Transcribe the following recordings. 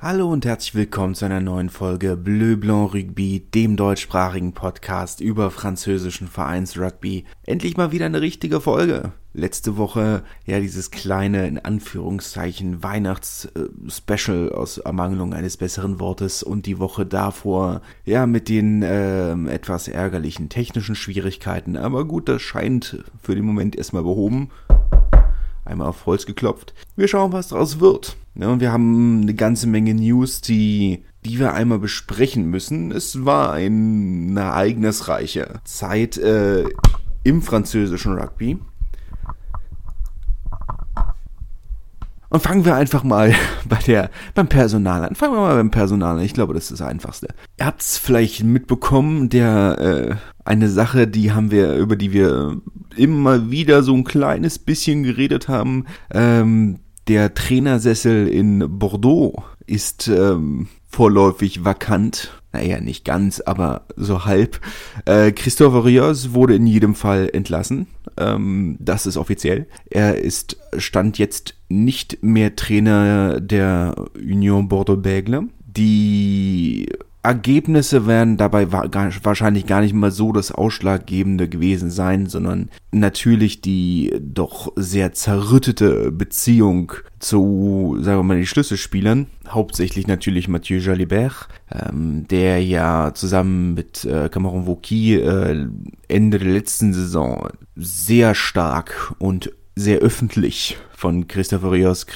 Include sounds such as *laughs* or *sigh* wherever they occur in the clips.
Hallo und herzlich willkommen zu einer neuen Folge Bleu Blanc Rugby, dem deutschsprachigen Podcast über französischen Vereinsrugby. Endlich mal wieder eine richtige Folge. Letzte Woche ja dieses kleine, in Anführungszeichen, Weihnachts-Special aus Ermangelung eines besseren Wortes und die Woche davor ja mit den äh, etwas ärgerlichen technischen Schwierigkeiten. Aber gut, das scheint für den Moment erstmal behoben einmal auf Holz geklopft. Wir schauen, was daraus wird. Ja, und wir haben eine ganze Menge News, die, die wir einmal besprechen müssen. Es war eine ereignisreiche Zeit äh, im französischen Rugby. Und fangen wir einfach mal *laughs* bei der, beim Personal an. Fangen wir mal beim Personal an. Ich glaube, das ist das Einfachste. Ihr habt es vielleicht mitbekommen, der, äh, eine Sache, die haben wir, über die wir immer wieder so ein kleines bisschen geredet haben. Ähm, der Trainersessel in Bordeaux ist ähm, vorläufig vakant. Naja, nicht ganz, aber so halb. Äh, Christopher Rios wurde in jedem Fall entlassen. Ähm, das ist offiziell. Er ist Stand jetzt nicht mehr Trainer der Union Bordeaux-Bègle. Die Ergebnisse werden dabei wahrscheinlich gar nicht mal so das Ausschlaggebende gewesen sein, sondern natürlich die doch sehr zerrüttete Beziehung zu, sagen wir mal, den Schlüsselspielern. Hauptsächlich natürlich Mathieu Jalibert, ähm, der ja zusammen mit äh, Cameron Vauqui äh, Ende der letzten Saison sehr stark und sehr öffentlich von Christopher Rios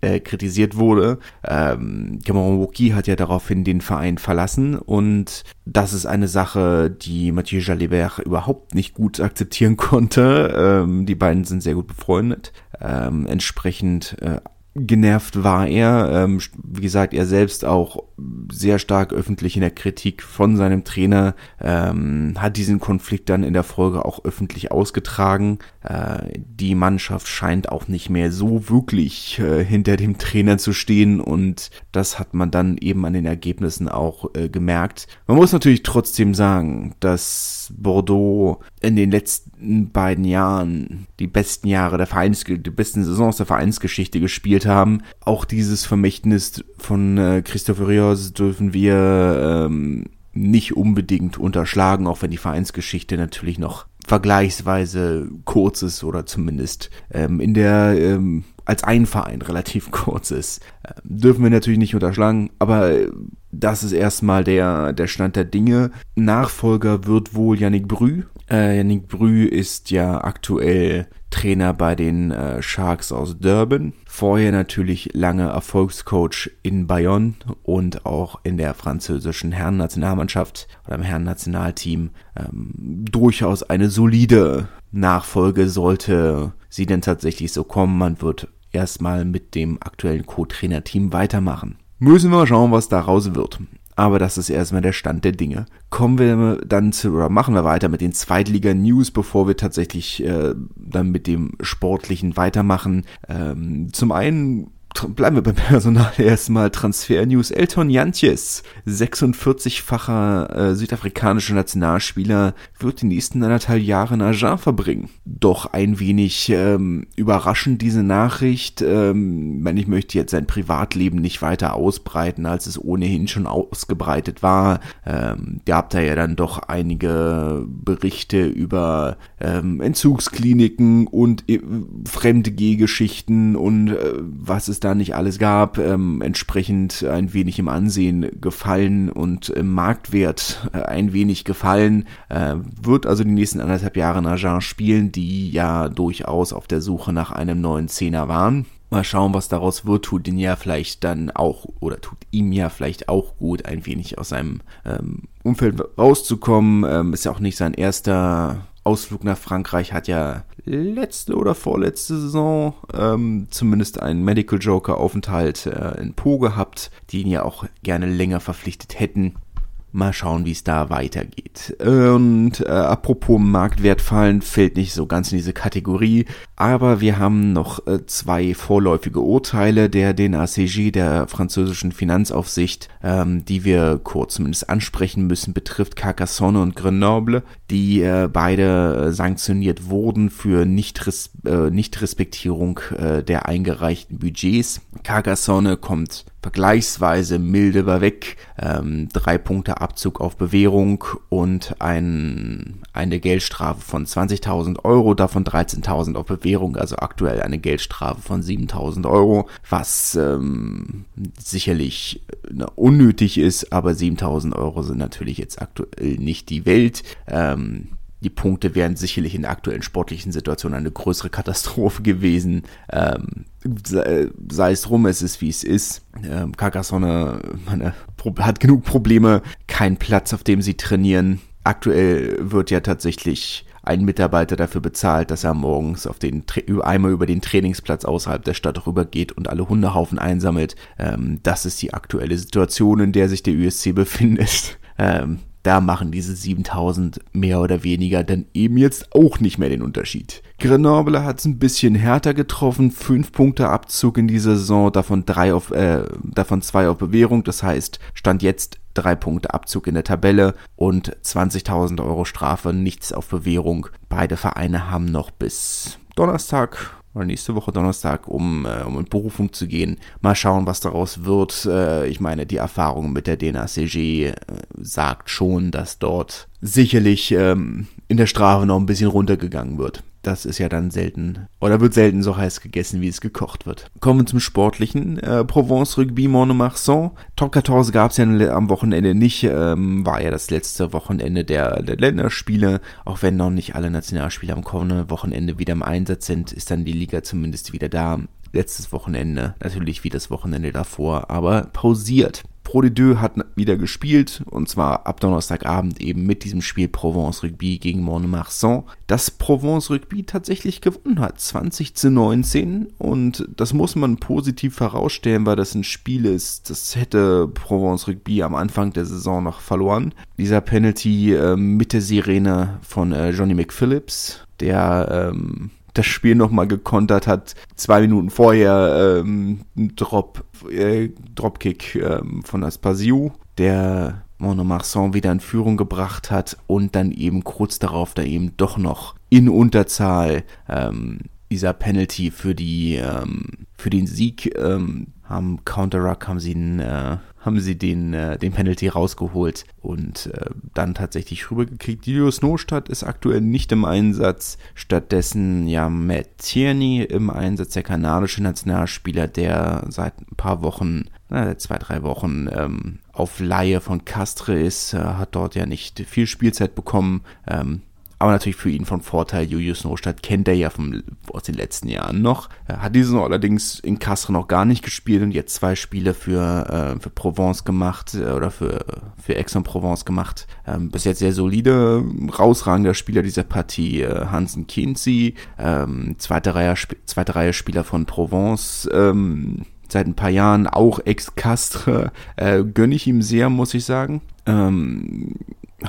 äh, kritisiert wurde. Ähm, Cameron Wookie hat ja daraufhin den Verein verlassen und das ist eine Sache, die Mathieu Jalibert überhaupt nicht gut akzeptieren konnte. Ähm, die beiden sind sehr gut befreundet. Ähm, entsprechend äh, genervt war er. Ähm, wie gesagt, er selbst auch sehr stark öffentlich in der Kritik von seinem Trainer, ähm, hat diesen Konflikt dann in der Folge auch öffentlich ausgetragen. Äh, die Mannschaft scheint auch nicht mehr so wirklich äh, hinter dem Trainer zu stehen und das hat man dann eben an den Ergebnissen auch äh, gemerkt. Man muss natürlich trotzdem sagen, dass Bordeaux in den letzten beiden Jahren die besten Jahre der Vereins die besten Saisons der Vereinsgeschichte gespielt haben. Auch dieses Vermächtnis von äh, Christopher Rios dürfen wir ähm, nicht unbedingt unterschlagen, auch wenn die Vereinsgeschichte natürlich noch vergleichsweise kurz ist oder zumindest ähm, in der ähm, als ein Verein *laughs* relativ kurz ist. Äh, dürfen wir natürlich nicht unterschlagen, aber das ist erstmal der, der Stand der Dinge. Nachfolger wird wohl Yannick Brü. Äh, Yannick Brü ist ja aktuell Trainer bei den äh, Sharks aus Durban. Vorher natürlich lange Erfolgscoach in Bayonne und auch in der französischen Herrennationalmannschaft oder im Herrennationalteam. Ähm, durchaus eine solide Nachfolge sollte sie denn tatsächlich so kommen. Man wird erstmal mit dem aktuellen Co-Trainer-Team weitermachen. Müssen wir schauen, was daraus wird. Aber das ist erstmal der Stand der Dinge. Kommen wir dann zu, oder machen wir weiter mit den Zweitliga-News, bevor wir tatsächlich äh, dann mit dem Sportlichen weitermachen. Ähm, zum einen bleiben wir beim *laughs* Personal erstmal Transfer News. Elton Jantjes, 46-facher äh, südafrikanischer Nationalspieler, wird die nächsten anderthalb Jahre in Agen verbringen. Doch ein wenig ähm, überraschend diese Nachricht. Ähm, ich möchte jetzt sein Privatleben nicht weiter ausbreiten, als es ohnehin schon ausgebreitet war. Ähm, gab da ja dann doch einige Berichte über ähm, Entzugskliniken und äh, fremde Gehgeschichten und äh, was es da nicht alles gab, ähm, entsprechend ein wenig im Ansehen gefallen und im Marktwert äh, ein wenig gefallen, äh, wird also die nächsten anderthalb Jahre Agen spielen, die ja durchaus auf der Suche nach einem neuen Zehner waren. Mal schauen, was daraus wird. Tut ihn ja vielleicht dann auch oder tut ihm ja vielleicht auch gut, ein wenig aus seinem ähm, Umfeld rauszukommen. Ähm, ist ja auch nicht sein erster Ausflug nach Frankreich hat ja letzte oder vorletzte Saison ähm, zumindest einen Medical Joker Aufenthalt äh, in Po gehabt, die ihn ja auch gerne länger verpflichtet hätten. Mal schauen, wie es da weitergeht. Und äh, apropos Marktwert fallen, fällt nicht so ganz in diese Kategorie. Aber wir haben noch äh, zwei vorläufige Urteile der DNACG, der französischen Finanzaufsicht, ähm, die wir kurz zumindest ansprechen müssen, betrifft Carcassonne und Grenoble, die äh, beide sanktioniert wurden für Nicht-Respektierung äh, Nicht äh, der eingereichten Budgets. Carcassonne kommt vergleichsweise milde war weg. Ähm, drei Punkte Abzug auf Bewährung und ein, eine Geldstrafe von 20.000 Euro, davon 13.000 auf Bewährung, also aktuell eine Geldstrafe von 7.000 Euro, was ähm, sicherlich äh, unnötig ist, aber 7.000 Euro sind natürlich jetzt aktuell nicht die Welt. Ähm, die Punkte wären sicherlich in der aktuellen sportlichen Situation eine größere Katastrophe gewesen. Ähm, sei, es drum, es ist wie es ist. Ähm, Carcassonne meine, hat genug Probleme, keinen Platz, auf dem sie trainieren. Aktuell wird ja tatsächlich ein Mitarbeiter dafür bezahlt, dass er morgens auf den einmal über den Trainingsplatz außerhalb der Stadt rübergeht und alle Hundehaufen einsammelt. Ähm, das ist die aktuelle Situation, in der sich der USC befindet. *laughs* Ähm, da machen diese 7000 mehr oder weniger dann eben jetzt auch nicht mehr den Unterschied. Grenoble hat es ein bisschen härter getroffen, 5 Punkte Abzug in dieser Saison, davon, drei auf, äh, davon zwei auf Bewährung, das heißt, stand jetzt drei Punkte Abzug in der Tabelle und 20.000 Euro Strafe, nichts auf Bewährung. Beide Vereine haben noch bis Donnerstag oder nächste Woche Donnerstag, um, äh, um in Berufung zu gehen. Mal schauen, was daraus wird. Äh, ich meine, die Erfahrung mit der DNACG äh, sagt schon, dass dort sicherlich ähm, in der Strafe noch ein bisschen runtergegangen wird. Das ist ja dann selten oder wird selten so heiß gegessen, wie es gekocht wird. Kommen wir zum sportlichen. Äh, Provence Rugby Monomarsan. Top 14 gab es ja am Wochenende nicht. Ähm, war ja das letzte Wochenende der, der Länderspiele. Auch wenn noch nicht alle Nationalspiele am kommenden Wochenende wieder im Einsatz sind, ist dann die Liga zumindest wieder da letztes Wochenende, natürlich wie das Wochenende davor, aber pausiert. Pro de Deux hat wieder gespielt und zwar ab Donnerstagabend eben mit diesem Spiel Provence Rugby gegen Mont-de-Marsan, das Provence Rugby tatsächlich gewonnen hat, 20 zu 19 und das muss man positiv herausstellen, weil das ein Spiel ist, das hätte Provence Rugby am Anfang der Saison noch verloren. Dieser Penalty äh, mit der Sirene von äh, Johnny McPhillips, der ähm, das Spiel nochmal gekontert hat. Zwei Minuten vorher ähm, ein Drop, äh, Dropkick ähm, von Aspasiu, der Monomarsan wieder in Führung gebracht hat und dann eben kurz darauf da eben doch noch in Unterzahl ähm, dieser Penalty für die ähm, für den Sieg ähm, haben Counter-Ruck haben sie einen äh, haben sie den, äh, den Penalty rausgeholt und äh, dann tatsächlich rübergekriegt. Julius Nostadt ist aktuell nicht im Einsatz. Stattdessen ja Matt Tierney im Einsatz, der kanadische Nationalspieler, der seit ein paar Wochen, äh, zwei, drei Wochen ähm, auf Laie von Castre ist, äh, hat dort ja nicht viel Spielzeit bekommen. Ähm, aber natürlich für ihn von Vorteil. Julius Nostadt kennt er ja vom, aus den letzten Jahren noch. Er hat diese Saison allerdings in Castres noch gar nicht gespielt und jetzt zwei Spiele für, äh, für Provence gemacht äh, oder für, für Aix-en-Provence gemacht. Ähm, bis jetzt sehr solide, rausragender Spieler dieser Partie. Äh, Hansen Kinsey, ähm, zweite, Reihe, zweite Reihe Spieler von Provence. Ähm, seit ein paar Jahren auch Ex-Castre. Äh, gönne ich ihm sehr, muss ich sagen. Ähm,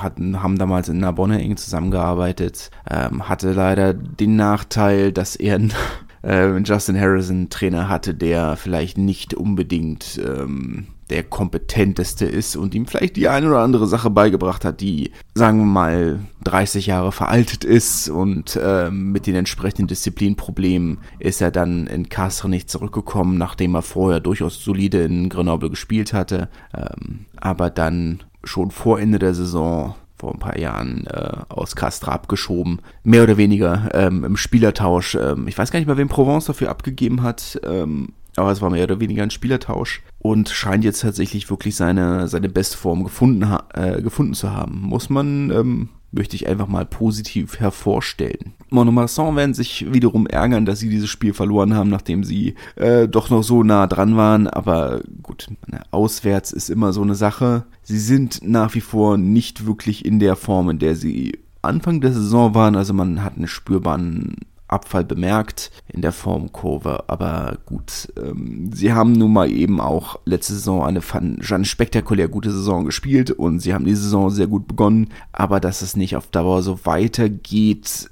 hatten, haben damals in Narbonne eng zusammengearbeitet, ähm, hatte leider den Nachteil, dass er einen *laughs* äh, Justin Harrison Trainer hatte, der vielleicht nicht unbedingt ähm, der kompetenteste ist und ihm vielleicht die eine oder andere Sache beigebracht hat, die, sagen wir mal, 30 Jahre veraltet ist und ähm, mit den entsprechenden Disziplinproblemen ist er dann in Castres nicht zurückgekommen, nachdem er vorher durchaus solide in Grenoble gespielt hatte, ähm, aber dann schon vor Ende der Saison vor ein paar Jahren äh, aus Castra abgeschoben. Mehr oder weniger ähm, im Spielertausch. Ähm, ich weiß gar nicht mehr, wem Provence dafür abgegeben hat. Ähm, aber es war mehr oder weniger ein Spielertausch und scheint jetzt tatsächlich wirklich seine, seine Bestform gefunden, äh, gefunden zu haben. Muss man ähm, möchte ich einfach mal positiv hervorstellen. Monomarsan werden sich wiederum ärgern, dass sie dieses Spiel verloren haben, nachdem sie äh, doch noch so nah dran waren. Aber gut, auswärts ist immer so eine Sache. Sie sind nach wie vor nicht wirklich in der Form, in der sie Anfang der Saison waren. Also man hat einen spürbaren Abfall bemerkt in der Formkurve. Aber gut, ähm, sie haben nun mal eben auch letzte Saison eine, eine spektakulär gute Saison gespielt und sie haben die Saison sehr gut begonnen. Aber dass es nicht auf Dauer so weitergeht,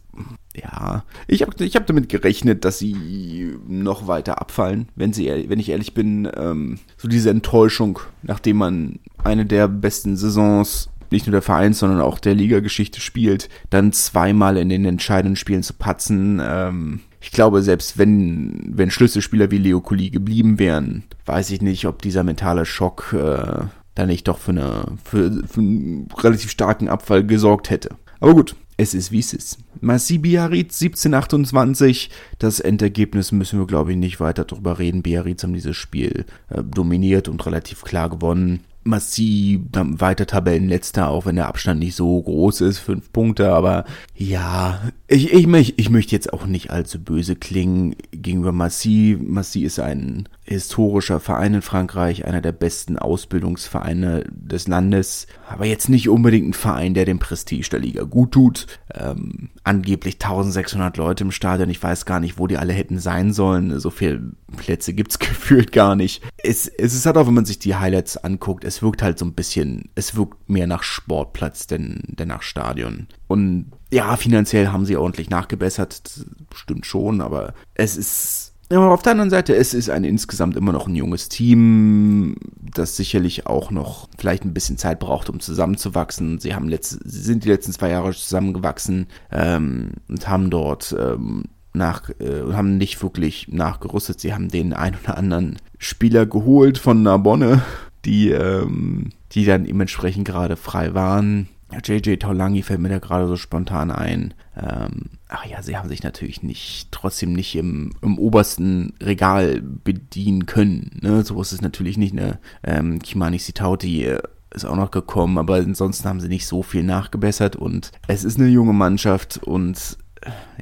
ja, ich habe ich hab damit gerechnet, dass sie noch weiter abfallen, wenn sie, wenn ich ehrlich bin, ähm, so diese Enttäuschung, nachdem man eine der besten Saisons nicht nur der Vereins, sondern auch der Liga-Geschichte spielt, dann zweimal in den entscheidenden Spielen zu patzen. Ähm, ich glaube, selbst wenn, wenn Schlüsselspieler wie Leo Colli geblieben wären, weiß ich nicht, ob dieser mentale Schock äh, da nicht doch für, eine, für, für einen relativ starken Abfall gesorgt hätte. Aber gut, es ist wie es ist. Massi Biarritz 1728. Das Endergebnis müssen wir, glaube ich, nicht weiter drüber reden. Biarritz haben dieses Spiel äh, dominiert und relativ klar gewonnen. Massiv weiter Tabellenletzter, auch wenn der Abstand nicht so groß ist, fünf Punkte, aber ja, ich, ich, ich, ich möchte jetzt auch nicht allzu böse klingen gegenüber Massy. Massy ist ein historischer Verein in Frankreich, einer der besten Ausbildungsvereine des Landes, aber jetzt nicht unbedingt ein Verein, der dem Prestige der Liga gut tut. Ähm, angeblich 1600 Leute im Stadion, ich weiß gar nicht, wo die alle hätten sein sollen. So viele Plätze gibt's *laughs* gefühlt gar nicht. Es, es ist halt auch, wenn man sich die Highlights anguckt, es wirkt halt so ein bisschen, es wirkt mehr nach Sportplatz denn, denn nach Stadion. Und ja, finanziell haben sie ordentlich nachgebessert, stimmt schon, aber es ist aber auf der anderen Seite, es ist ein insgesamt immer noch ein junges Team, das sicherlich auch noch vielleicht ein bisschen Zeit braucht, um zusammenzuwachsen. Sie haben letzte, sind die letzten zwei Jahre zusammengewachsen ähm, und haben dort ähm, nach, äh, haben nicht wirklich nachgerüstet. Sie haben den ein oder anderen Spieler geholt von Narbonne, die, ähm, die dann dementsprechend gerade frei waren. JJ Taulangi fällt mir da gerade so spontan ein. Ähm, ach ja, sie haben sich natürlich nicht, trotzdem nicht im, im obersten Regal bedienen können. Ne? So ist es natürlich nicht. Ne? Ähm, Kimani Sitauti äh, ist auch noch gekommen, aber ansonsten haben sie nicht so viel nachgebessert und es ist eine junge Mannschaft und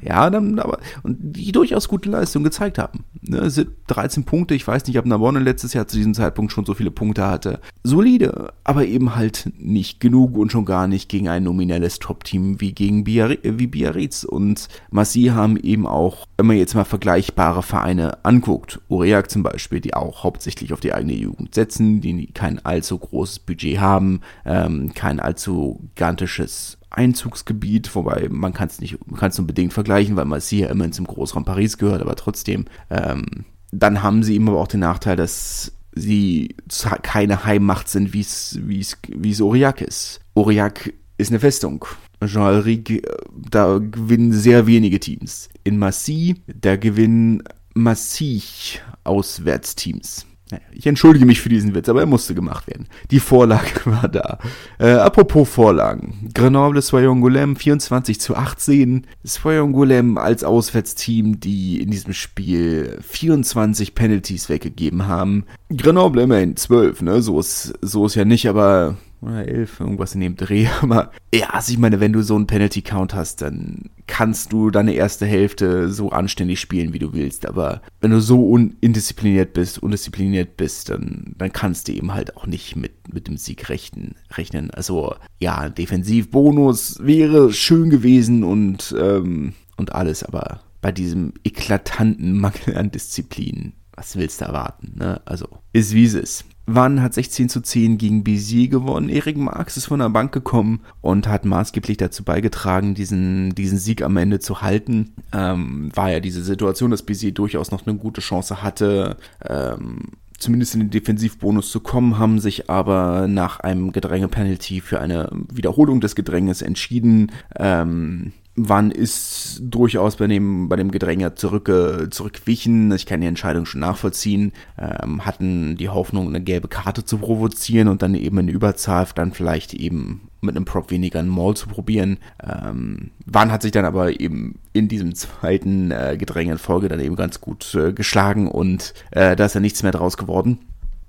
ja, dann aber, und die durchaus gute Leistung gezeigt haben. Ne, 13 Punkte, ich weiß nicht, ob Navone letztes Jahr zu diesem Zeitpunkt schon so viele Punkte hatte. Solide, aber eben halt nicht genug und schon gar nicht gegen ein nominelles Top-Team wie gegen Biarri wie Biarritz. Und Massi haben eben auch, wenn man jetzt mal vergleichbare Vereine anguckt, Uriak zum Beispiel, die auch hauptsächlich auf die eigene Jugend setzen, die kein allzu großes Budget haben, ähm, kein allzu gigantisches Einzugsgebiet, wobei man kann es nicht, man es nur bedingt vergleichen, weil Marseille ja immerhin zum Großraum Paris gehört, aber trotzdem, ähm, dann haben sie eben aber auch den Nachteil, dass sie keine Heimmacht sind, wie es, wie es, Aurillac ist. Aurillac ist eine Festung. Jean-Henri, da gewinnen sehr wenige Teams. In Massy, da gewinnen massig Auswärtsteams. Ich entschuldige mich für diesen Witz, aber er musste gemacht werden. Die Vorlage *laughs* war da. Äh, apropos Vorlagen. Grenoble Soyongolem 24 zu 18. Soyongolem als Auswärtsteam, die in diesem Spiel 24 Penalties weggegeben haben. Grenoble immerhin 12, ne? So ist, so ist ja nicht, aber oder elf, irgendwas in dem Dreh. *laughs* Aber ja, also ich meine, wenn du so einen Penalty-Count hast, dann kannst du deine erste Hälfte so anständig spielen, wie du willst. Aber wenn du so undiszipliniert bist, undiszipliniert bist, dann, dann kannst du eben halt auch nicht mit, mit dem Sieg rechnen, rechnen. Also ja, Defensivbonus wäre schön gewesen und, ähm, und alles, aber bei diesem eklatanten Mangel an Disziplin, was willst du erwarten, ne? Also, ist wie es ist. Wann hat 16 zu 10 gegen Bézier gewonnen. Erik Marx ist von der Bank gekommen und hat maßgeblich dazu beigetragen, diesen, diesen Sieg am Ende zu halten. Ähm, war ja diese Situation, dass Bézier durchaus noch eine gute Chance hatte, ähm, zumindest in den Defensivbonus zu kommen, haben sich aber nach einem Gedränge-Penalty für eine Wiederholung des Gedränges entschieden. Ähm, Wann ist durchaus bei dem, bei dem Gedränge zurück, zurückwichen. Ich kann die Entscheidung schon nachvollziehen. Ähm, hatten die Hoffnung, eine gelbe Karte zu provozieren und dann eben in Überzahl dann vielleicht eben mit einem Prop weniger einen Maul zu probieren. Ähm, Wann hat sich dann aber eben in diesem zweiten äh, Gedränge in Folge dann eben ganz gut äh, geschlagen und äh, da ist ja nichts mehr draus geworden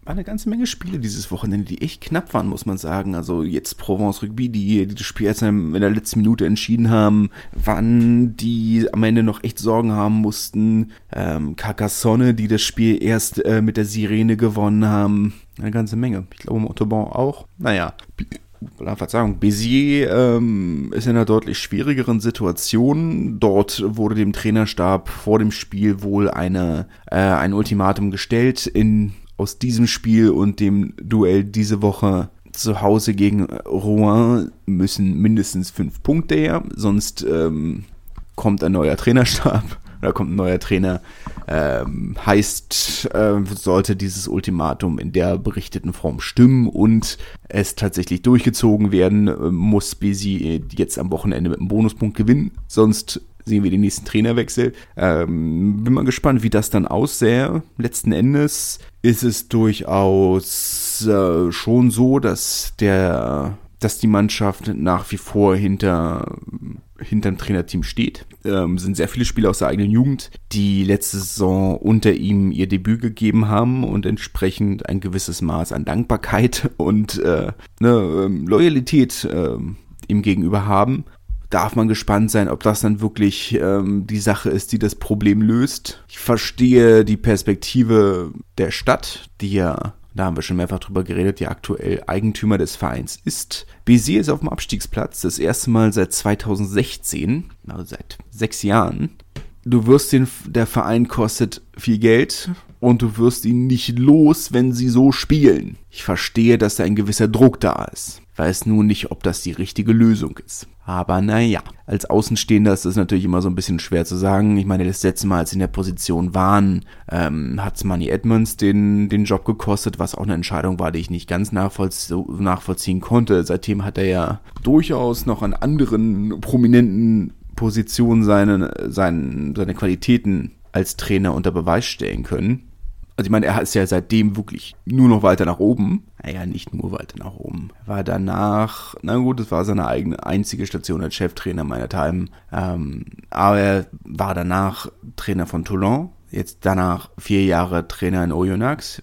war eine ganze Menge Spiele dieses Wochenende, die echt knapp waren, muss man sagen. Also jetzt Provence Rugby, die, die das Spiel erst in der letzten Minute entschieden haben, wann die am Ende noch echt Sorgen haben mussten. Ähm, Carcassonne, die das Spiel erst äh, mit der Sirene gewonnen haben. Eine ganze Menge. Ich glaube Montauban auch. Naja, Verzeihung, Bézier ähm, ist in einer deutlich schwierigeren Situation. Dort wurde dem Trainerstab vor dem Spiel wohl eine, äh, ein Ultimatum gestellt, in aus diesem Spiel und dem Duell diese Woche zu Hause gegen Rouen müssen mindestens fünf Punkte her, sonst ähm, kommt ein neuer Trainerstab *laughs* oder kommt ein neuer Trainer. Ähm, heißt, äh, sollte dieses Ultimatum in der berichteten Form stimmen und es tatsächlich durchgezogen werden, äh, muss Besi jetzt am Wochenende mit einem Bonuspunkt gewinnen. Sonst sehen wir den nächsten Trainerwechsel. Ähm, bin mal gespannt, wie das dann aussähe. Letzten Endes ist es durchaus äh, schon so, dass der, dass die Mannschaft nach wie vor hinter hinterm Trainerteam steht. Ähm, sind sehr viele Spieler aus der eigenen Jugend, die letzte Saison unter ihm ihr Debüt gegeben haben und entsprechend ein gewisses Maß an Dankbarkeit *laughs* und äh, ne, ähm, Loyalität äh, ihm gegenüber haben darf man gespannt sein, ob das dann wirklich ähm, die Sache ist, die das Problem löst. Ich verstehe die Perspektive der Stadt, die ja, da haben wir schon mehrfach drüber geredet, die aktuell Eigentümer des Vereins ist. Bézier ist auf dem Abstiegsplatz, das erste Mal seit 2016, also seit sechs Jahren. Du wirst den, der Verein kostet viel Geld und du wirst ihn nicht los, wenn sie so spielen. Ich verstehe, dass da ein gewisser Druck da ist. Weiß nun nicht, ob das die richtige Lösung ist. Aber naja, als Außenstehender ist das natürlich immer so ein bisschen schwer zu sagen. Ich meine, das letzte Mal, als sie in der Position waren, ähm, hat Money Edmonds den, den Job gekostet, was auch eine Entscheidung war, die ich nicht ganz nachvollzie nachvollziehen konnte. Seitdem hat er ja durchaus noch an anderen prominenten Positionen seine, seine, seine Qualitäten als Trainer unter Beweis stellen können. Also ich meine, er ist ja seitdem wirklich nur noch weiter nach oben. Naja, nicht nur weiter nach oben. War danach, na gut, das war seine eigene einzige Station als Cheftrainer meiner Time. Ähm, aber er war danach Trainer von Toulon. Jetzt danach vier Jahre Trainer in Oyonnax,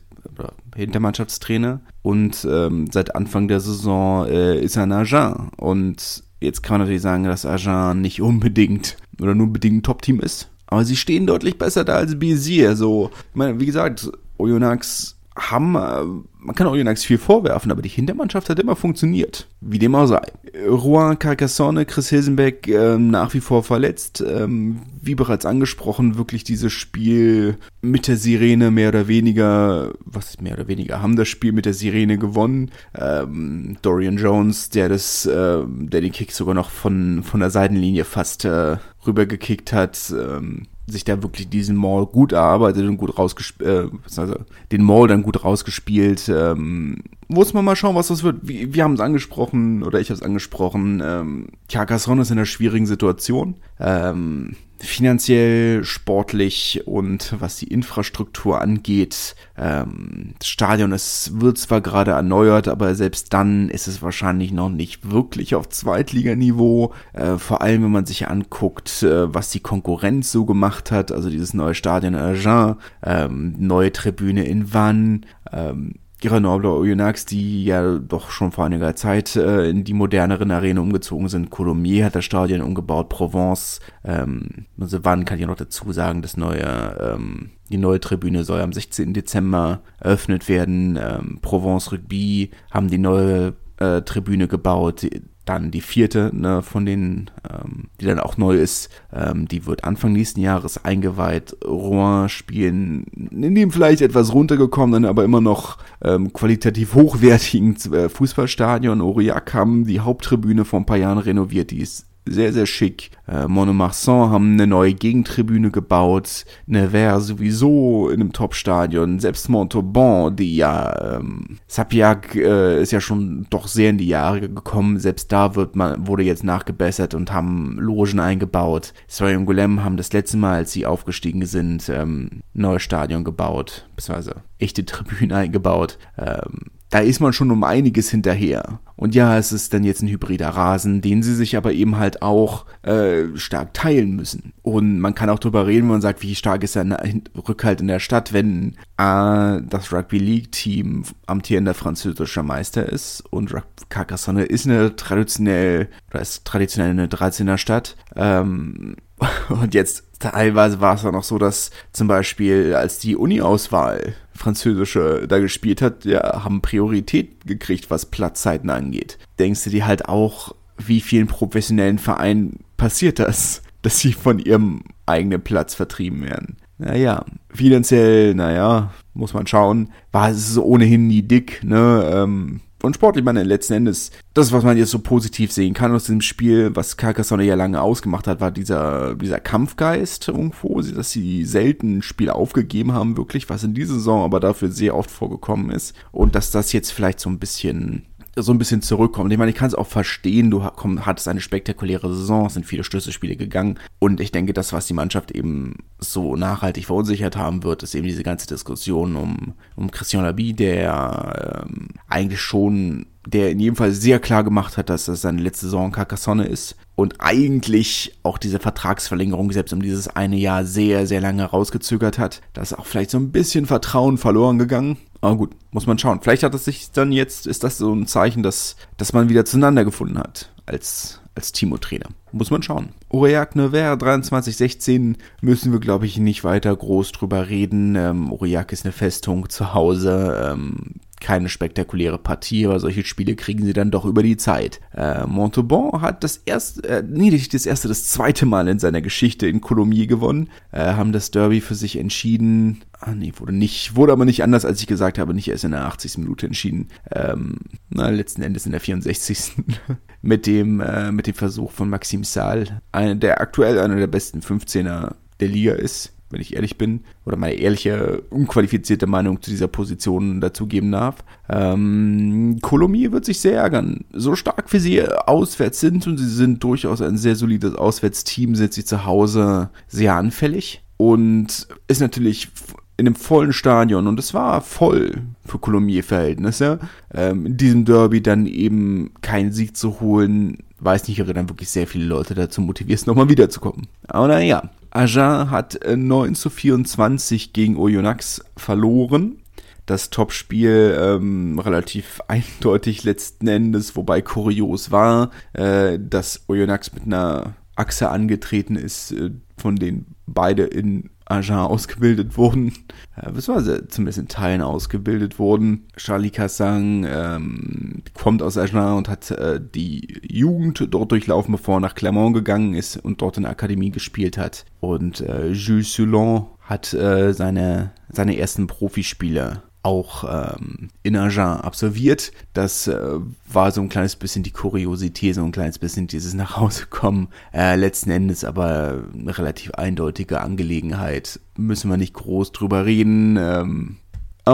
Hintermannschaftstrainer. Und ähm, seit Anfang der Saison äh, ist er in Agen. Und jetzt kann man natürlich sagen, dass Agen nicht unbedingt oder nur bedingt ein Top-Team ist. Aber sie stehen deutlich besser da als Bézier. So, ich meine, wie gesagt, Oyonnax haben, äh, man kann Oyonnax viel vorwerfen, aber die Hintermannschaft hat immer funktioniert. Wie dem auch sei. Rouen, Carcassonne, Chris Hilsenbeck äh, nach wie vor verletzt. Ähm, wie bereits angesprochen, wirklich dieses Spiel mit der Sirene mehr oder weniger, was mehr oder weniger, haben das Spiel mit der Sirene gewonnen. Ähm, Dorian Jones, der das, äh, der den Kick sogar noch von, von der Seitenlinie fast äh, rübergekickt hat, ähm, sich da wirklich diesen Maul gut erarbeitet und gut rausgespielt, äh, den Maul dann gut rausgespielt. Ähm, muss man mal schauen, was das wird. Wir, wir haben es angesprochen, oder ich habe es angesprochen, ähm, Carcassonne ist in einer schwierigen Situation. Ähm, finanziell, sportlich und was die Infrastruktur angeht. Ähm, das Stadion es wird zwar gerade erneuert, aber selbst dann ist es wahrscheinlich noch nicht wirklich auf Zweitliganiveau. Äh, vor allem, wenn man sich anguckt, äh, was die Konkurrenz so gemacht hat. Also dieses neue Stadion in Agen, ähm, neue Tribüne in Vannes, ähm, Grenoble Oyonnax, die ja doch schon vor einiger Zeit äh, in die moderneren Arenen umgezogen sind. Colomiers hat das Stadion umgebaut, Provence, ähm, also wann kann ich noch dazu sagen, das neue, ähm, die neue Tribüne soll am 16. Dezember eröffnet werden. Ähm, Provence Rugby haben die neue äh, Tribüne gebaut. Dann die vierte ne, von denen, ähm, die dann auch neu ist, ähm, die wird Anfang nächsten Jahres eingeweiht. Rouen spielen in dem vielleicht etwas runtergekommenen, aber immer noch ähm, qualitativ hochwertigen äh, Fußballstadion. Aurillac haben die Haupttribüne vor ein paar Jahren renoviert, die ist sehr, sehr schick. Äh, Monomarsan haben eine neue Gegentribüne gebaut. Nevers sowieso in einem Top-Stadion. Selbst Montauban, die ja, ähm, Sapiac äh, ist ja schon doch sehr in die Jahre gekommen. Selbst da wird man, wurde jetzt nachgebessert und haben Logen eingebaut. Soyun Golem haben das letzte Mal, als sie aufgestiegen sind, ähm, neues Stadion gebaut. Beziehungsweise echte *laughs* Tribüne eingebaut. Ähm, da ist man schon um einiges hinterher. Und ja, es ist dann jetzt ein hybrider Rasen, den sie sich aber eben halt auch äh, stark teilen müssen. Und man kann auch drüber reden, wenn man sagt, wie stark ist der Rückhalt in der Stadt, wenn äh, das Rugby League Team amtierender französischer Meister ist und Carcassonne ist eine traditionell, oder ist traditionell eine 13er Stadt. Ähm, *laughs* und jetzt teilweise war es auch noch so, dass zum Beispiel als die Uni-Auswahl französische da gespielt hat, ja, haben Priorität gekriegt, was Platzzeiten angeht. Denkst du dir halt auch, wie vielen professionellen Vereinen passiert das, *laughs* dass sie von ihrem eigenen Platz vertrieben werden? Naja, finanziell, naja, muss man schauen. War es ohnehin nie dick, ne? Ähm, und sportlich, meine, letzten Endes, das, was man jetzt so positiv sehen kann aus dem Spiel, was Carcassonne ja lange ausgemacht hat, war dieser, dieser Kampfgeist irgendwo, dass sie selten Spiel aufgegeben haben, wirklich, was in dieser Saison aber dafür sehr oft vorgekommen ist. Und dass das jetzt vielleicht so ein bisschen so ein bisschen zurückkommt. Ich meine, ich kann es auch verstehen, du hattest eine spektakuläre Saison, es sind viele Schlüsselspiele gegangen und ich denke, das, was die Mannschaft eben so nachhaltig verunsichert haben wird, ist eben diese ganze Diskussion um, um Christian Labi, der ähm, eigentlich schon der in jedem Fall sehr klar gemacht hat, dass das seine letzte Saison Carcassonne ist und eigentlich auch diese Vertragsverlängerung selbst um dieses eine Jahr sehr, sehr lange rausgezögert hat. Da ist auch vielleicht so ein bisschen Vertrauen verloren gegangen. Aber gut, muss man schauen. Vielleicht hat es sich dann jetzt, ist das so ein Zeichen, dass, dass man wieder zueinander gefunden hat als, als Timo-Trainer. Muss man schauen. Aurillac Nevers 2316 müssen wir, glaube ich, nicht weiter groß drüber reden. Ähm, Aurillac ist eine Festung zu Hause. Ähm, keine spektakuläre Partie, aber solche Spiele kriegen sie dann doch über die Zeit. Äh, Montauban hat das erste, äh, nee, nicht das erste, das zweite Mal in seiner Geschichte in Colomiers gewonnen, äh, haben das Derby für sich entschieden. Ah, nee, wurde nicht, wurde aber nicht anders, als ich gesagt habe, nicht erst in der 80. Minute entschieden. Ähm, na, letzten Endes in der 64. *laughs* mit dem, äh, mit dem Versuch von Maxim Saal, einer, der aktuell einer der besten 15er der Liga ist wenn ich ehrlich bin, oder meine ehrliche, unqualifizierte Meinung zu dieser Position dazugeben darf. Ähm, Colomiers wird sich sehr ärgern. So stark wie sie auswärts sind und sie sind durchaus ein sehr solides Auswärtsteam, sind sie zu Hause sehr anfällig und ist natürlich in einem vollen Stadion und es war voll für Colomiers-Verhältnisse. Ähm, in diesem Derby dann eben keinen Sieg zu holen, weiß nicht, ob er dann wirklich sehr viele Leute dazu motiviert, *laughs* nochmal wiederzukommen. Aber naja, Agen hat 9 äh, zu 24 gegen Oyonnax verloren. Das Topspiel ähm, relativ *laughs* eindeutig letzten Endes, wobei kurios war, äh, dass Oyonnax mit einer Achse angetreten ist, äh, von denen beide in Agen ausgebildet wurden, äh, beziehungsweise zumindest in Teilen ausgebildet wurden. Charlie Cassang ähm, kommt aus Agen und hat äh, die Jugend dort durchlaufen, bevor er nach Clermont gegangen ist und dort in der Akademie gespielt hat. Und äh, Jules Soulon hat äh, seine, seine ersten Profispiele auch ähm, in Agen absolviert. Das äh, war so ein kleines bisschen die Kuriosität, so ein kleines bisschen dieses Nachhausekommen. Äh, letzten Endes aber eine relativ eindeutige Angelegenheit. Müssen wir nicht groß drüber reden. Ähm,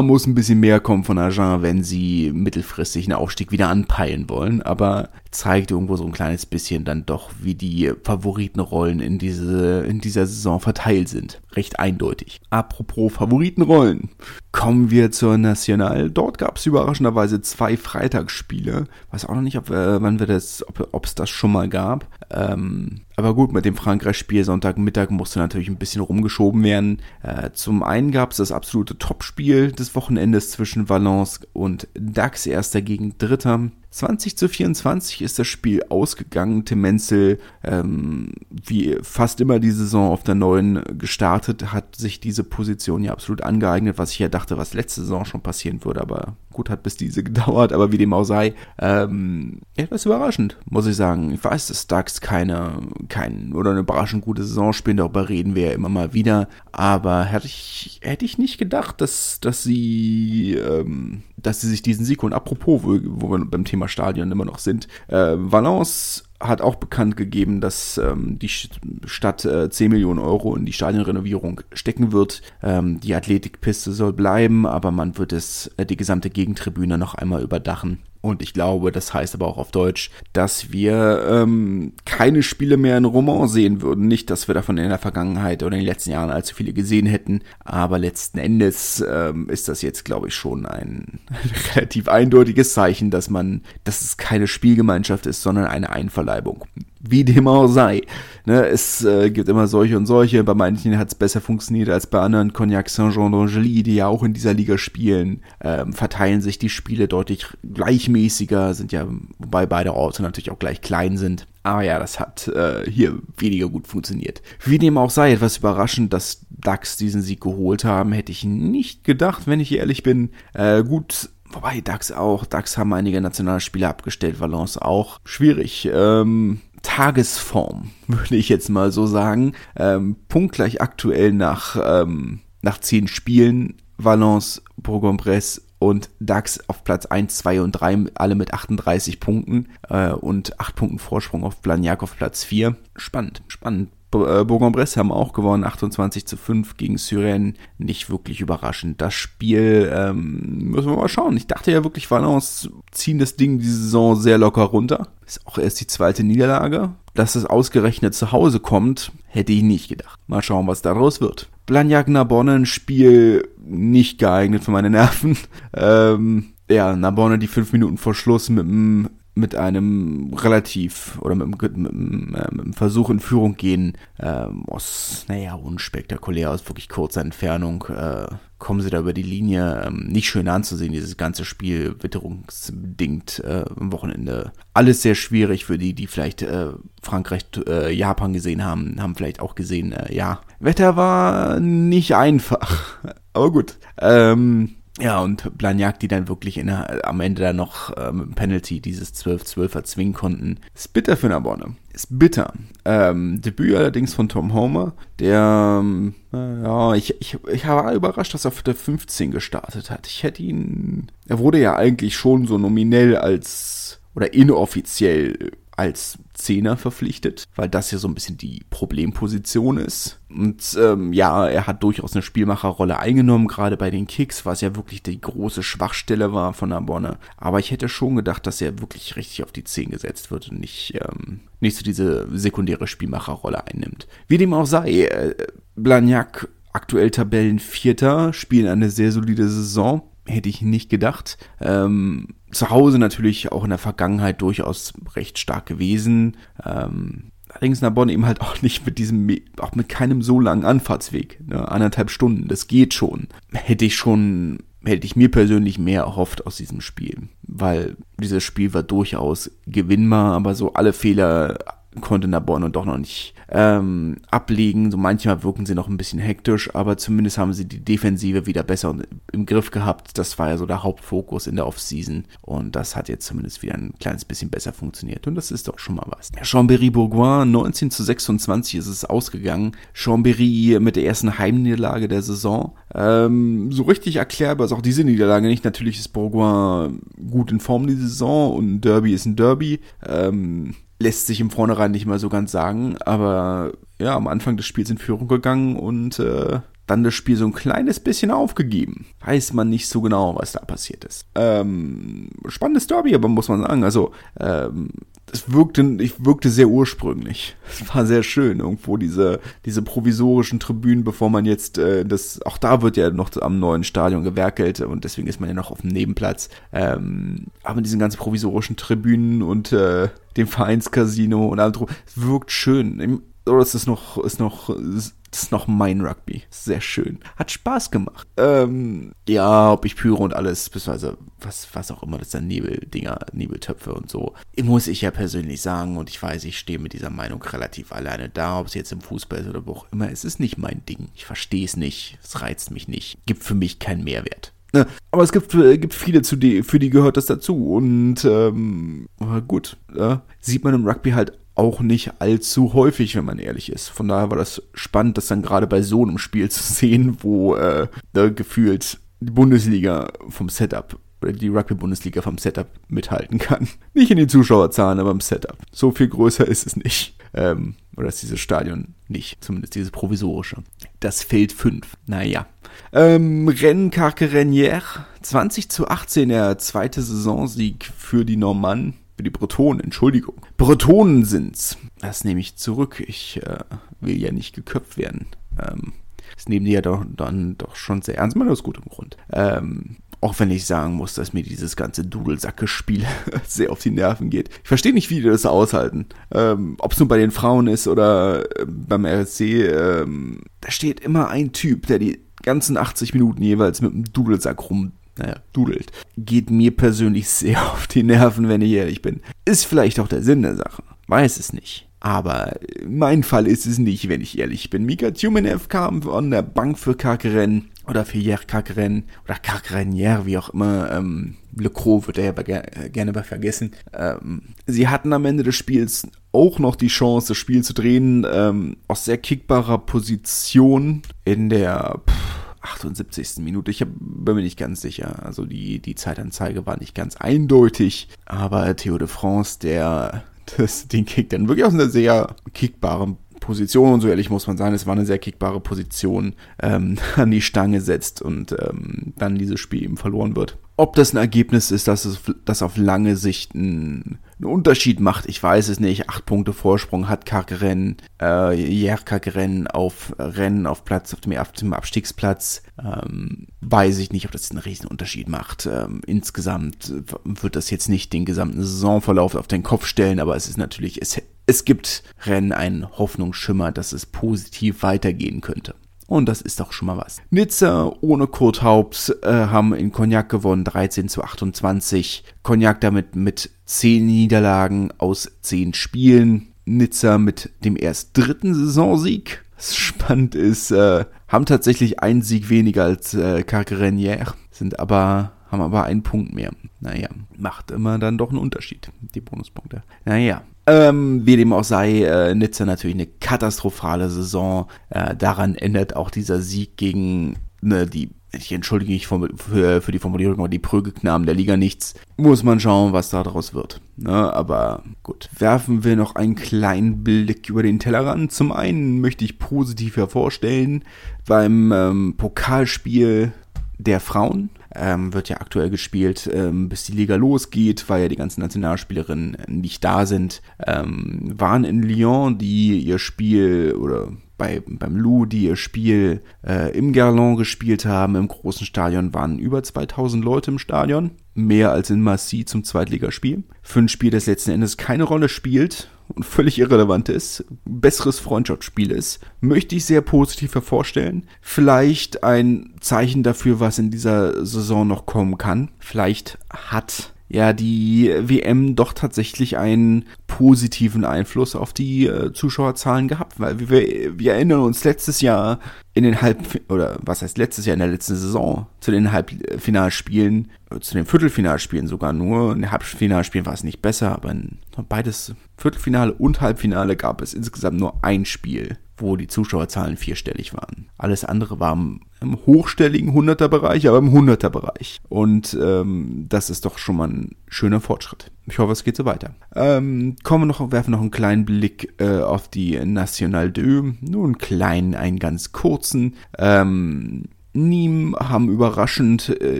muss ein bisschen mehr kommen von Agen, wenn sie mittelfristig einen Aufstieg wieder anpeilen wollen, aber zeigt irgendwo so ein kleines bisschen dann doch, wie die Favoritenrollen in, diese, in dieser Saison verteilt sind. Recht eindeutig. Apropos Favoritenrollen, kommen wir zur National. Dort gab es überraschenderweise zwei Freitagsspiele. Weiß auch noch nicht, ob, äh, wann wir das, ob es das schon mal gab. Ähm, aber gut, mit dem Frankreich-Spiel Sonntagmittag musste natürlich ein bisschen rumgeschoben werden. Äh, zum einen gab es das absolute Topspiel des Wochenendes zwischen Valence und Dax, erster gegen dritter. 20 zu 24 ist das Spiel ausgegangen. Tim Menzel, ähm, wie fast immer die Saison auf der neuen gestartet, hat sich diese Position ja absolut angeeignet, was ich ja dachte, was letzte Saison schon passieren würde, aber gut, hat bis diese *laughs* gedauert, aber wie dem auch sei, ähm, etwas überraschend, muss ich sagen. Ich weiß, dass Ducks keine, kein, oder eine überraschend gute Saison spielen, darüber reden wir ja immer mal wieder, aber hätte ich, hätte ich nicht gedacht, dass, dass sie, ähm, dass sie sich diesen Sieg holen. Apropos, wo, wo wir beim Thema Stadion immer noch sind, äh, Valence hat auch bekannt gegeben, dass ähm, die Stadt äh, 10 Millionen Euro in die Stadionrenovierung stecken wird. Ähm, die Athletikpiste soll bleiben, aber man wird es äh, die gesamte Gegentribüne noch einmal überdachen. Und ich glaube, das heißt aber auch auf Deutsch, dass wir ähm, keine Spiele mehr in Roman sehen würden. Nicht, dass wir davon in der Vergangenheit oder in den letzten Jahren allzu viele gesehen hätten. Aber letzten Endes ähm, ist das jetzt, glaube ich, schon ein *laughs* relativ eindeutiges Zeichen, dass man, dass es keine Spielgemeinschaft ist, sondern eine Einverleibung wie dem auch sei. Ne, es äh, gibt immer solche und solche. Bei manchen hat es besser funktioniert als bei anderen. Cognac Saint-Jean d'Angely, die ja auch in dieser Liga spielen, ähm, verteilen sich die Spiele deutlich gleichmäßiger, sind ja, wobei beide Orte natürlich auch gleich klein sind. Aber ja, das hat äh, hier weniger gut funktioniert. Wie dem auch sei, etwas überraschend, dass DAX diesen Sieg geholt haben, hätte ich nicht gedacht, wenn ich ehrlich bin. Äh, gut, Wobei DAX auch, DAX haben einige Nationalspieler abgestellt, Valence auch. Schwierig. Ähm, Tagesform, *laughs* würde ich jetzt mal so sagen. Ähm, punktgleich aktuell nach, ähm, nach zehn Spielen. Valence, Bourg-en-Bresse und DAX auf Platz 1, 2 und 3, alle mit 38 Punkten äh, und 8 Punkten Vorsprung auf Blagnac auf Platz 4. Spannend, spannend. Äh, Bourg-en-Bresse haben auch gewonnen, 28 zu 5 gegen Syren. Nicht wirklich überraschend. Das Spiel ähm, müssen wir mal schauen. Ich dachte ja wirklich, Valence ziehen das Ding diese Saison sehr locker runter. Ist auch erst die zweite Niederlage. Dass es ausgerechnet zu Hause kommt, hätte ich nicht gedacht. Mal schauen, was daraus wird. Blagnac Narbonne, ein Spiel nicht geeignet für meine Nerven. *laughs* Ähm, ja, Narbonne die fünf Minuten vor Schluss mit einem mit einem relativ oder mit einem, mit einem, äh, mit einem Versuch in Führung gehen ähm, aus, naja, unspektakulär aus wirklich kurzer Entfernung äh, kommen sie da über die Linie. Ähm, nicht schön anzusehen, dieses ganze Spiel, witterungsbedingt äh, am Wochenende. Alles sehr schwierig für die, die vielleicht äh, Frankreich, äh, Japan gesehen haben, haben vielleicht auch gesehen, äh, ja, Wetter war nicht einfach. *laughs* Aber gut. Ähm, ja, und Blagnac, die dann wirklich in, am Ende dann noch äh, dem Penalty dieses 12-12 erzwingen konnten. Ist bitter für Narbonne. Ist bitter. Ähm, Debüt allerdings von Tom Homer, der, ähm, ja, ich, ich, ich war überrascht, dass er für der 15 gestartet hat. Ich hätte ihn, er wurde ja eigentlich schon so nominell als, oder inoffiziell als Zehner verpflichtet, weil das ja so ein bisschen die Problemposition ist. Und ähm, ja, er hat durchaus eine Spielmacherrolle eingenommen, gerade bei den Kicks, was ja wirklich die große Schwachstelle war von Narbonne. Aber ich hätte schon gedacht, dass er wirklich richtig auf die Zehn gesetzt wird und nicht, ähm, nicht so diese sekundäre Spielmacherrolle einnimmt. Wie dem auch sei, äh, Blagnac aktuell Tabellenvierter, spielen eine sehr solide Saison hätte ich nicht gedacht. Ähm, zu Hause natürlich auch in der Vergangenheit durchaus recht stark gewesen. Ähm, allerdings Narbonne eben halt auch nicht mit diesem, auch mit keinem so langen Anfahrtsweg. Ne? Anderthalb Stunden, das geht schon. Hätte ich schon, hätte ich mir persönlich mehr erhofft aus diesem Spiel. Weil dieses Spiel war durchaus gewinnbar, aber so alle Fehler konnte Narbonne doch noch nicht ähm, ablegen. So manchmal wirken sie noch ein bisschen hektisch, aber zumindest haben sie die Defensive wieder besser im Griff gehabt. Das war ja so der Hauptfokus in der Offseason und das hat jetzt zumindest wieder ein kleines bisschen besser funktioniert und das ist doch schon mal was. Chambéry-Bourgoin 19 zu 26 ist es ausgegangen. Chambéry mit der ersten Heimniederlage der Saison. Ähm, so richtig erklärbar ist auch diese Niederlage nicht. Natürlich ist Bourgoin gut in Form die Saison und Derby ist ein Derby. Ähm, lässt sich im Vornherein nicht mal so ganz sagen, aber ja, am Anfang des Spiels in Führung gegangen und äh, dann das Spiel so ein kleines bisschen aufgegeben. Weiß man nicht so genau, was da passiert ist. Ähm, spannendes Derby, aber muss man sagen. Also, ähm, es wirkte, ich wirkte sehr ursprünglich. Es war sehr schön, irgendwo diese, diese provisorischen Tribünen, bevor man jetzt, äh, das, auch da wird ja noch am neuen Stadion gewerkelt und deswegen ist man ja noch auf dem Nebenplatz. Ähm, aber diesen ganzen provisorischen Tribünen und äh, dem Vereinscasino und allem drum, es wirkt schön. Oder es ist noch, ist noch, ist noch mein Rugby. Sehr schön. Hat Spaß gemacht. Ähm, ja, ob ich Pyro und alles, beziehungsweise was, was auch immer, das sind Nebeldinger, Nebeltöpfe und so. Muss ich ja persönlich sagen und ich weiß, ich stehe mit dieser Meinung relativ alleine da, ob es jetzt im Fußball ist oder wo auch immer. Es ist nicht mein Ding. Ich verstehe es nicht. Es reizt mich nicht. Gibt für mich keinen Mehrwert. Ne? Aber es gibt, äh, gibt viele, die, für die gehört das dazu. Und ähm, gut, äh, sieht man im Rugby halt auch nicht allzu häufig, wenn man ehrlich ist. Von daher war das spannend, das dann gerade bei so einem Spiel *laughs* zu sehen, wo äh, da gefühlt die Bundesliga vom Setup oder die Rugby-Bundesliga vom Setup mithalten kann. *laughs* Nicht in den Zuschauerzahlen, aber im Setup. So viel größer ist es nicht. Ähm, oder ist dieses Stadion nicht. Zumindest dieses provisorische. Das Feld 5. Naja. Ähm, Rennen Carquerenière. 20 zu 18 der zweite Saisonsieg für die Normannen für die Bretonen, Entschuldigung. Bretonen sind's. Das nehme ich zurück. Ich äh, will ja nicht geköpft werden. Ähm, das nehmen die ja doch, dann doch schon sehr ernst, mal aus gutem Grund. Ähm, auch wenn ich sagen muss, dass mir dieses ganze Dudelsacke-Spiel *laughs* sehr auf die Nerven geht. Ich verstehe nicht, wie die das aushalten. Ähm, Ob es nur bei den Frauen ist oder äh, beim RSC, ähm, da steht immer ein Typ, der die ganzen 80 Minuten jeweils mit dem Dudelsack rum naja, dudelt. Geht mir persönlich *laughs* sehr auf die Nerven, wenn ich ehrlich bin. Ist vielleicht auch der Sinn der Sache. Weiß es nicht. Aber mein Fall ist es nicht, wenn ich ehrlich bin. Mika Tumenev kam von der Bank für Kakeren oder für Jer Kakeren oder Kakerenier, wie auch immer. Ähm, Le Croix wird er ja gerne mal vergessen. Ähm, sie hatten am Ende des Spiels auch noch die Chance, das Spiel zu drehen, ähm, aus sehr kickbarer Position in der pff, 78. Minute. Ich hab, bin mir nicht ganz sicher. Also die, die Zeitanzeige war nicht ganz eindeutig. Aber Theo de France, der *laughs* das, den Kick dann wirklich aus einer sehr kickbaren Position, und so ehrlich muss man sein, es war eine sehr kickbare Position, ähm, *laughs* an die Stange setzt und ähm, dann dieses Spiel eben verloren wird. Ob das ein Ergebnis ist, dass es das auf lange Sicht ein, einen Unterschied macht, ich weiß es nicht. Acht Punkte Vorsprung hat Kakeren, äh, Jerkakeren auf Rennen auf Platz, auf dem, auf dem Abstiegsplatz. Ähm, weiß ich nicht, ob das einen riesen Unterschied macht. Ähm, insgesamt wird das jetzt nicht den gesamten Saisonverlauf auf den Kopf stellen, aber es ist natürlich, es, es gibt Rennen einen Hoffnungsschimmer, dass es positiv weitergehen könnte. Und das ist doch schon mal was. Nizza ohne Kurt Haupt äh, haben in Cognac gewonnen, 13 zu 28. Cognac damit mit 10 Niederlagen aus 10 Spielen. Nizza mit dem erst dritten Saisonsieg. Was spannend ist, äh, haben tatsächlich einen Sieg weniger als äh, Carcarenière, sind aber haben aber einen Punkt mehr. Naja, macht immer dann doch einen Unterschied, die Bonuspunkte. Naja, ähm, wie dem auch sei, äh, Nizza natürlich eine katastrophale Saison. Äh, daran ändert auch dieser Sieg gegen ne, die, ich entschuldige mich für, für, für die Formulierung, aber die Prügelknaben der Liga nichts. Muss man schauen, was da draus wird. Ne, aber gut, werfen wir noch einen kleinen Blick über den Tellerrand. Zum einen möchte ich positiv hervorstellen, beim ähm, Pokalspiel der Frauen ähm, wird ja aktuell gespielt, ähm, bis die Liga losgeht, weil ja die ganzen Nationalspielerinnen nicht da sind, ähm, waren in Lyon, die ihr Spiel oder bei, beim Lou, die ihr Spiel äh, im Gerland gespielt haben, im großen Stadion, waren über 2000 Leute im Stadion. Mehr als in Massy zum Zweitligaspiel. Für ein Spiel, das letzten Endes keine Rolle spielt und völlig irrelevant ist, besseres Freundschaftsspiel ist, möchte ich sehr positiv hervorstellen. Vielleicht ein Zeichen dafür, was in dieser Saison noch kommen kann. Vielleicht hat ja die WM doch tatsächlich einen positiven Einfluss auf die äh, Zuschauerzahlen gehabt, weil wir, wir erinnern uns letztes Jahr in den Halb oder was heißt letztes Jahr in der letzten Saison zu den Halbfinalspielen, äh, zu den Viertelfinalspielen sogar nur. In den Halbfinalspielen war es nicht besser, aber in beides Viertelfinale und Halbfinale gab es insgesamt nur ein Spiel, wo die Zuschauerzahlen vierstellig waren. Alles andere war im, hochstelligen 100er-Bereich, aber im 100er-Bereich. Und ähm, das ist doch schon mal ein schöner Fortschritt. Ich hoffe, es geht so weiter. Ähm, kommen wir noch, werfen noch einen kleinen Blick äh, auf die National 2. Nur einen kleinen, einen ganz kurzen. Ähm, Nîmes haben überraschend äh,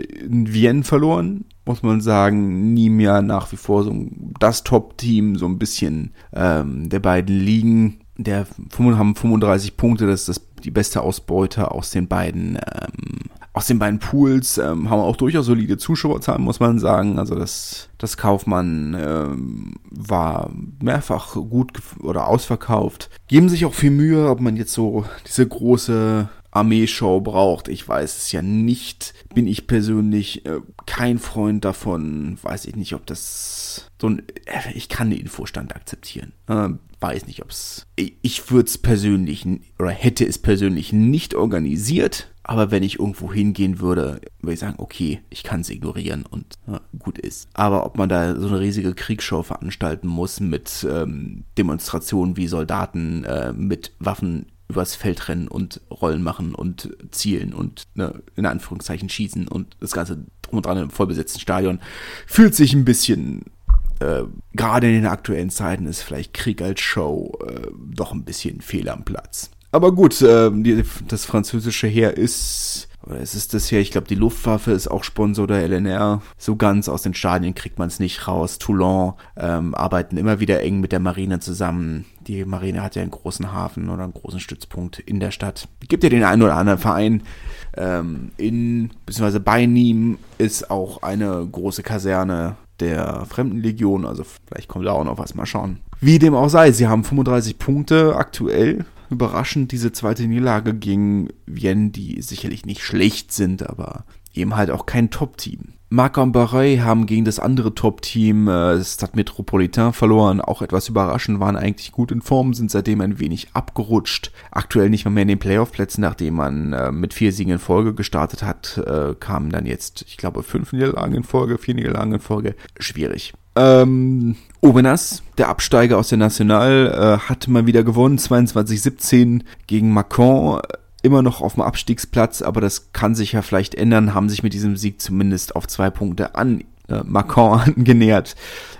in Vienne verloren muss man sagen, Nîmes ja nach wie vor so das Top-Team, so ein bisschen ähm, der beiden Ligen der haben 35 Punkte, das ist das, die beste Ausbeute aus den beiden ähm, aus den beiden Pools ähm, haben auch durchaus solide Zuschauerzahlen, muss man sagen. Also das, das Kaufmann ähm, war mehrfach gut oder ausverkauft. Geben sich auch viel Mühe, ob man jetzt so diese große Armeeshow braucht. Ich weiß es ja nicht. Bin ich persönlich äh, kein Freund davon. Weiß ich nicht, ob das so ein. Äh, ich kann den Infostand akzeptieren. Äh, weiß nicht, ob es. Ich würde es persönlich oder hätte es persönlich nicht organisiert. Aber wenn ich irgendwo hingehen würde, würde ich sagen, okay, ich kann es ignorieren und ja, gut ist. Aber ob man da so eine riesige Kriegsshow veranstalten muss mit ähm, Demonstrationen wie Soldaten äh, mit Waffen übers Feld rennen und Rollen machen und zielen und ne, in Anführungszeichen schießen und das Ganze drum und dran im vollbesetzten Stadion, fühlt sich ein bisschen äh, gerade in den aktuellen Zeiten ist vielleicht Krieg als Show äh, doch ein bisschen fehl am Platz. Aber gut, äh, die, das französische Heer ist, oder es ist das Heer, ich glaube, die Luftwaffe ist auch Sponsor der LNR. So ganz aus den Stadien kriegt man es nicht raus. Toulon ähm, arbeiten immer wieder eng mit der Marine zusammen. Die Marine hat ja einen großen Hafen oder einen großen Stützpunkt in der Stadt. Gibt ja den einen oder anderen Verein. Ähm, in, beziehungsweise bei Nîmes ist auch eine große Kaserne der Fremdenlegion. Also vielleicht kommt da auch noch was. Mal schauen. Wie dem auch sei, sie haben 35 Punkte aktuell. Überraschend diese zweite Niederlage gegen Vienne, die sicherlich nicht schlecht sind, aber eben halt auch kein Top-Team. Marc und Barrey haben gegen das andere Top-Team äh, Stade Metropolitain verloren. Auch etwas überraschend, waren eigentlich gut in Form, sind seitdem ein wenig abgerutscht. Aktuell nicht mal mehr in den Playoff-Plätzen, nachdem man äh, mit vier Siegen in Folge gestartet hat, äh, kamen dann jetzt, ich glaube, fünf Niederlagen in Folge, vier Niederlagen in Folge. Schwierig. Ähm, Obenas, der Absteiger aus der National, äh, hat mal wieder gewonnen, 22-17 gegen Macron immer noch auf dem Abstiegsplatz, aber das kann sich ja vielleicht ändern, haben sich mit diesem Sieg zumindest auf zwei Punkte an äh, Macron *laughs* angenähert.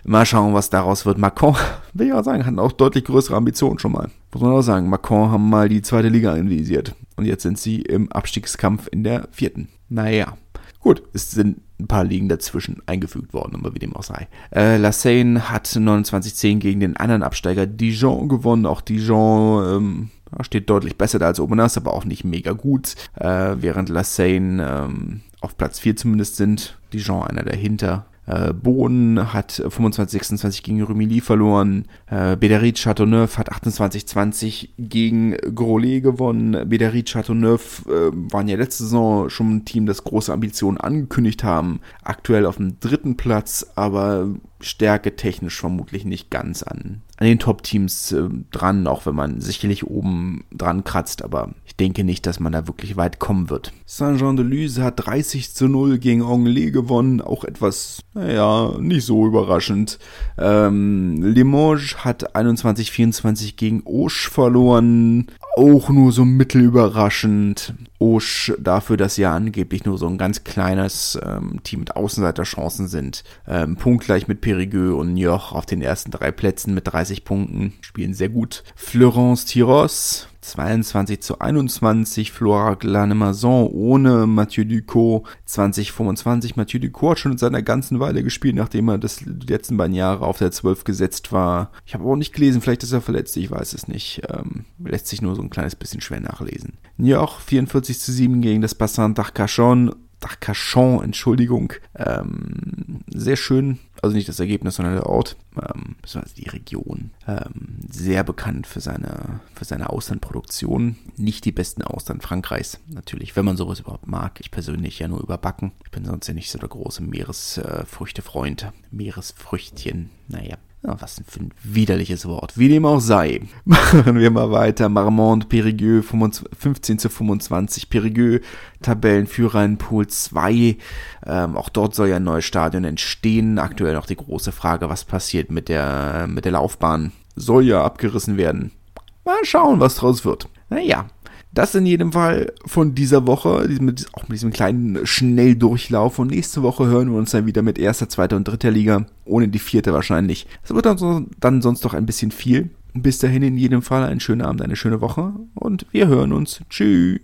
Mal schauen, was daraus wird. Macron, *laughs* will ich auch sagen, hat auch deutlich größere Ambitionen schon mal. Muss man auch sagen, Macron haben mal die zweite Liga invisiert. Und jetzt sind sie im Abstiegskampf in der vierten. Naja. Gut, es sind ein paar Ligen dazwischen eingefügt worden, aber wie dem auch sei. Äh, Lassane hat 29-10 gegen den anderen Absteiger Dijon gewonnen. Auch Dijon ähm, steht deutlich besser da als Obernas, aber auch nicht mega gut. Äh, während Lassane ähm, auf Platz 4 zumindest sind. Dijon einer dahinter. Äh, Bohn hat 25-26 gegen Rumilly verloren. Äh, Bédéry Chateauneuf hat 28-20 gegen Grolet gewonnen. Bédéry Chateauneuf äh, waren ja letzte Saison schon ein Team, das große Ambitionen angekündigt haben. Aktuell auf dem dritten Platz, aber Stärke technisch vermutlich nicht ganz an, an den Top-Teams äh, dran, auch wenn man sicherlich oben dran kratzt, aber ich denke nicht, dass man da wirklich weit kommen wird. Saint-Jean-de-Luz hat 30 zu 0 gegen Anglais gewonnen, auch etwas, naja, nicht so überraschend. Ähm, Limoges hat 21-24 gegen Auch verloren, auch nur so mittelüberraschend. Osch dafür, dass sie ja angeblich nur so ein ganz kleines ähm, Team mit Außenseiterchancen sind. Ähm, punktgleich mit Périgueux und Njoch auf den ersten drei Plätzen mit 30 Punkten. Spielen sehr gut. Florence Tiros 22 zu 21, Flora Glanemazon ohne Mathieu Ducot 2025. Mathieu Ducot hat schon in seiner ganzen Weile gespielt, nachdem er das die letzten beiden Jahre auf der 12 gesetzt war. Ich habe auch nicht gelesen, vielleicht ist er verletzt, ich weiß es nicht. Ähm, lässt sich nur so ein kleines bisschen schwer nachlesen. Njoch 44 zu 7 gegen das Bassin d'Arcachon Arcachon, Entschuldigung. Ähm, sehr schön, also nicht das Ergebnis, sondern der Ort, ähm, beziehungsweise die Region. Ähm, sehr bekannt für seine, für seine Austernproduktion. Nicht die besten Austern Frankreichs, natürlich, wenn man sowas überhaupt mag. Ich persönlich ja nur überbacken. Ich bin sonst ja nicht so der große Meeresfrüchtefreund. Meeresfrüchtchen, naja. Ja, was für ein widerliches Wort. Wie dem auch sei. *laughs* Machen wir mal weiter. Marmont, Périgueux, 15 zu 25. Périgueux, Tabellenführer in Pool 2. Ähm, auch dort soll ja ein neues Stadion entstehen. Aktuell noch die große Frage, was passiert mit der, mit der Laufbahn. Soll ja abgerissen werden. Mal schauen, was draus wird. Naja, das in jedem Fall von dieser Woche, auch mit diesem kleinen Schnelldurchlauf. Und nächste Woche hören wir uns dann wieder mit erster, zweiter und dritter Liga, ohne die vierte wahrscheinlich. Es wird dann, so, dann sonst noch ein bisschen viel. Bis dahin in jedem Fall einen schönen Abend, eine schöne Woche und wir hören uns. Tschüss.